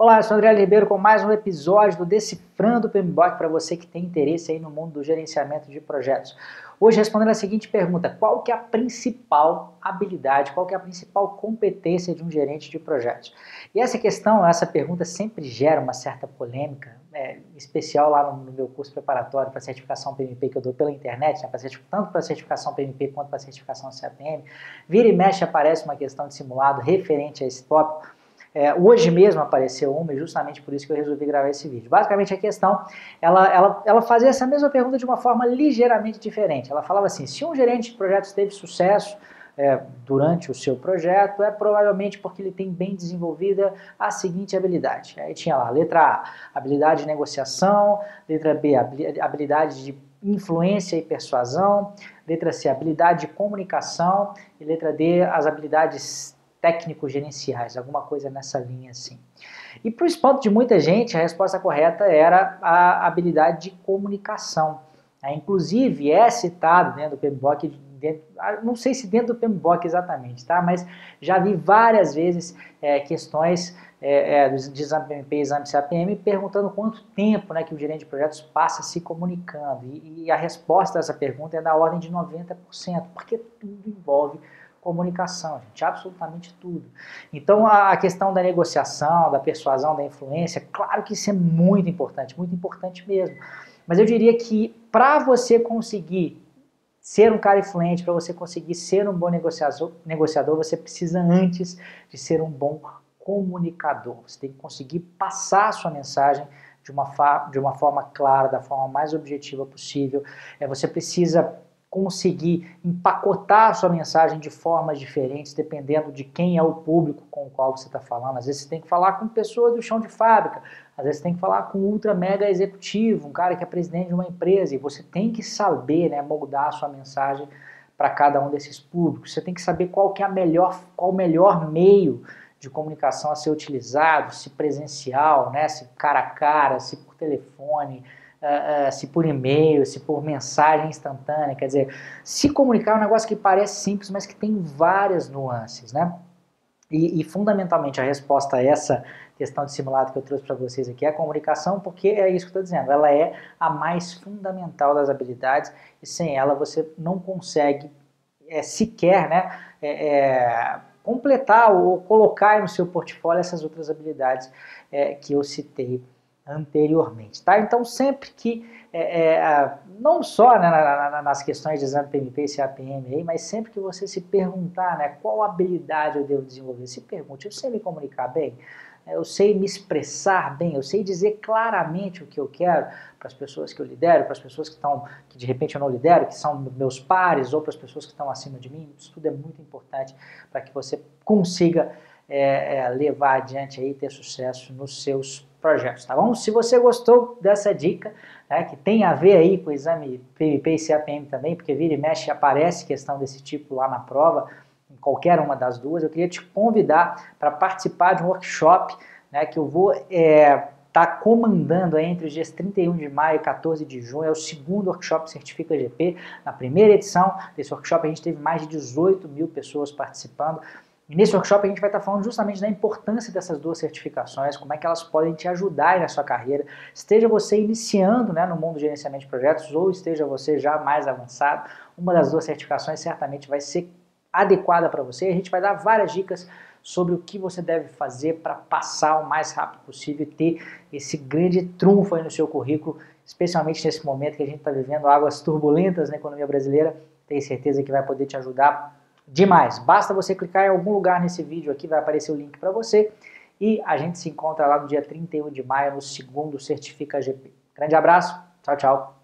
Olá, eu sou André Ribeiro com mais um episódio do Decifrando o PMBOK para você que tem interesse aí no mundo do gerenciamento de projetos. Hoje respondendo a seguinte pergunta, qual que é a principal habilidade, qual que é a principal competência de um gerente de projetos? E essa questão, essa pergunta sempre gera uma certa polêmica, é, especial lá no, meu curso preparatório para certificação PMP que eu dou pela internet, né, tanto para certificação PMP quanto para certificação CAPM. Vira e mexe aparece uma questão de simulado referente a esse tópico, é, hoje mesmo apareceu uma, e justamente por isso que eu resolvi gravar esse vídeo. Basicamente a questão, ela, ela, ela fazia essa mesma pergunta de uma forma ligeiramente diferente. Ela falava assim, se um gerente de projetos teve sucesso é, durante o seu projeto, é provavelmente porque ele tem bem desenvolvida a seguinte habilidade. Aí tinha lá, letra A, habilidade de negociação, letra B, habilidade de influência e persuasão, letra C, habilidade de comunicação, e letra D, as habilidades técnicos gerenciais, alguma coisa nessa linha assim. E para o espanto de muita gente, a resposta correta era a habilidade de comunicação. É, inclusive é citado dentro do PMBOK, dentro, ah, não sei se dentro do PMBOK exatamente, tá? mas já vi várias vezes é, questões é, é, de exame PMP exame CAPM perguntando quanto tempo né, que o gerente de projetos passa se comunicando. E, e a resposta a essa pergunta é da ordem de 90%, porque tudo envolve comunicação, gente, absolutamente tudo. Então a questão da negociação, da persuasão, da influência, claro que isso é muito importante, muito importante mesmo. Mas eu diria que para você conseguir ser um cara influente, para você conseguir ser um bom negociador, negociador, você precisa antes de ser um bom comunicador. Você tem que conseguir passar a sua mensagem de uma, de uma forma clara, da forma mais objetiva possível. É, você precisa conseguir empacotar a sua mensagem de formas diferentes, dependendo de quem é o público com o qual você está falando. Às vezes você tem que falar com pessoa do chão de fábrica, às vezes você tem que falar com um ultra mega executivo, um cara que é presidente de uma empresa, e você tem que saber né, moldar a sua mensagem para cada um desses públicos. Você tem que saber qual que é a melhor, qual o melhor meio de comunicação a ser utilizado, se presencial, né, se cara a cara, se por telefone, uh, uh, se por e-mail, se por mensagem instantânea, quer dizer, se comunicar é um negócio que parece simples, mas que tem várias nuances, né? E, e fundamentalmente a resposta a essa questão de simulado que eu trouxe para vocês aqui é a comunicação, porque é isso que eu estou dizendo, ela é a mais fundamental das habilidades e sem ela você não consegue é, sequer né, é, é, completar ou colocar no seu portfólio essas outras habilidades é, que eu citei anteriormente. Tá? Então, sempre que, é, é, não só né, na, na, nas questões de exame PMP e CAPM, mas sempre que você se perguntar né, qual habilidade eu devo desenvolver, se pergunte, eu sei me comunicar bem? Eu sei me expressar bem, eu sei dizer claramente o que eu quero para as pessoas que eu lidero, para as pessoas que estão, que de repente eu não lidero, que são meus pares, ou para as pessoas que estão acima de mim. Isso tudo é muito importante para que você consiga é, é, levar adiante aí, ter sucesso nos seus projetos, tá bom? Se você gostou dessa dica, né, que tem a ver aí com o exame PMP e CAPM também, porque vira e mexe aparece questão desse tipo lá na prova, em qualquer uma das duas, eu queria te convidar para participar de um workshop né, que eu vou estar é, tá comandando entre os dias 31 de maio e 14 de junho, é o segundo workshop Certifica GP. Na primeira edição desse workshop a gente teve mais de 18 mil pessoas participando, e nesse workshop a gente vai estar falando justamente da importância dessas duas certificações, como é que elas podem te ajudar na sua carreira, esteja você iniciando né, no mundo do gerenciamento de projetos ou esteja você já mais avançado, uma das duas certificações certamente vai ser adequada para você. A gente vai dar várias dicas sobre o que você deve fazer para passar o mais rápido possível e ter esse grande trunfo aí no seu currículo, especialmente nesse momento que a gente está vivendo águas turbulentas na economia brasileira. Tenho certeza que vai poder te ajudar demais. Basta você clicar em algum lugar nesse vídeo aqui, vai aparecer o link para você. E a gente se encontra lá no dia 31 de maio, no segundo Certifica GP. Grande abraço, tchau, tchau.